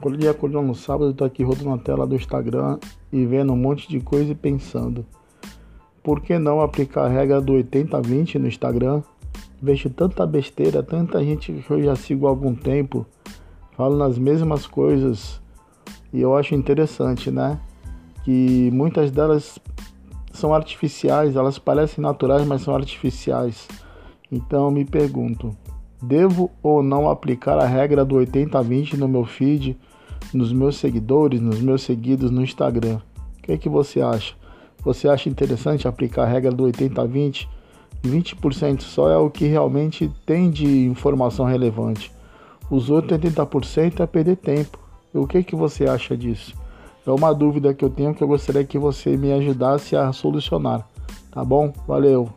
Quando dia acordou no sábado, eu tô aqui rodando a tela do Instagram e vendo um monte de coisa e pensando. Por que não aplicar a regra do 80-20 no Instagram? Vejo tanta besteira, tanta gente que eu já sigo há algum tempo, falando as mesmas coisas. E eu acho interessante, né? Que muitas delas são artificiais, elas parecem naturais, mas são artificiais. Então eu me pergunto, devo ou não aplicar a regra do 80-20 no meu feed, nos meus seguidores, nos meus seguidos no Instagram? O que, é que você acha? Você acha interessante aplicar a regra do 80-20? 20% só é o que realmente tem de informação relevante. Os outros 80% é perder tempo. O que, é que você acha disso? É uma dúvida que eu tenho que eu gostaria que você me ajudasse a solucionar. Tá bom? Valeu!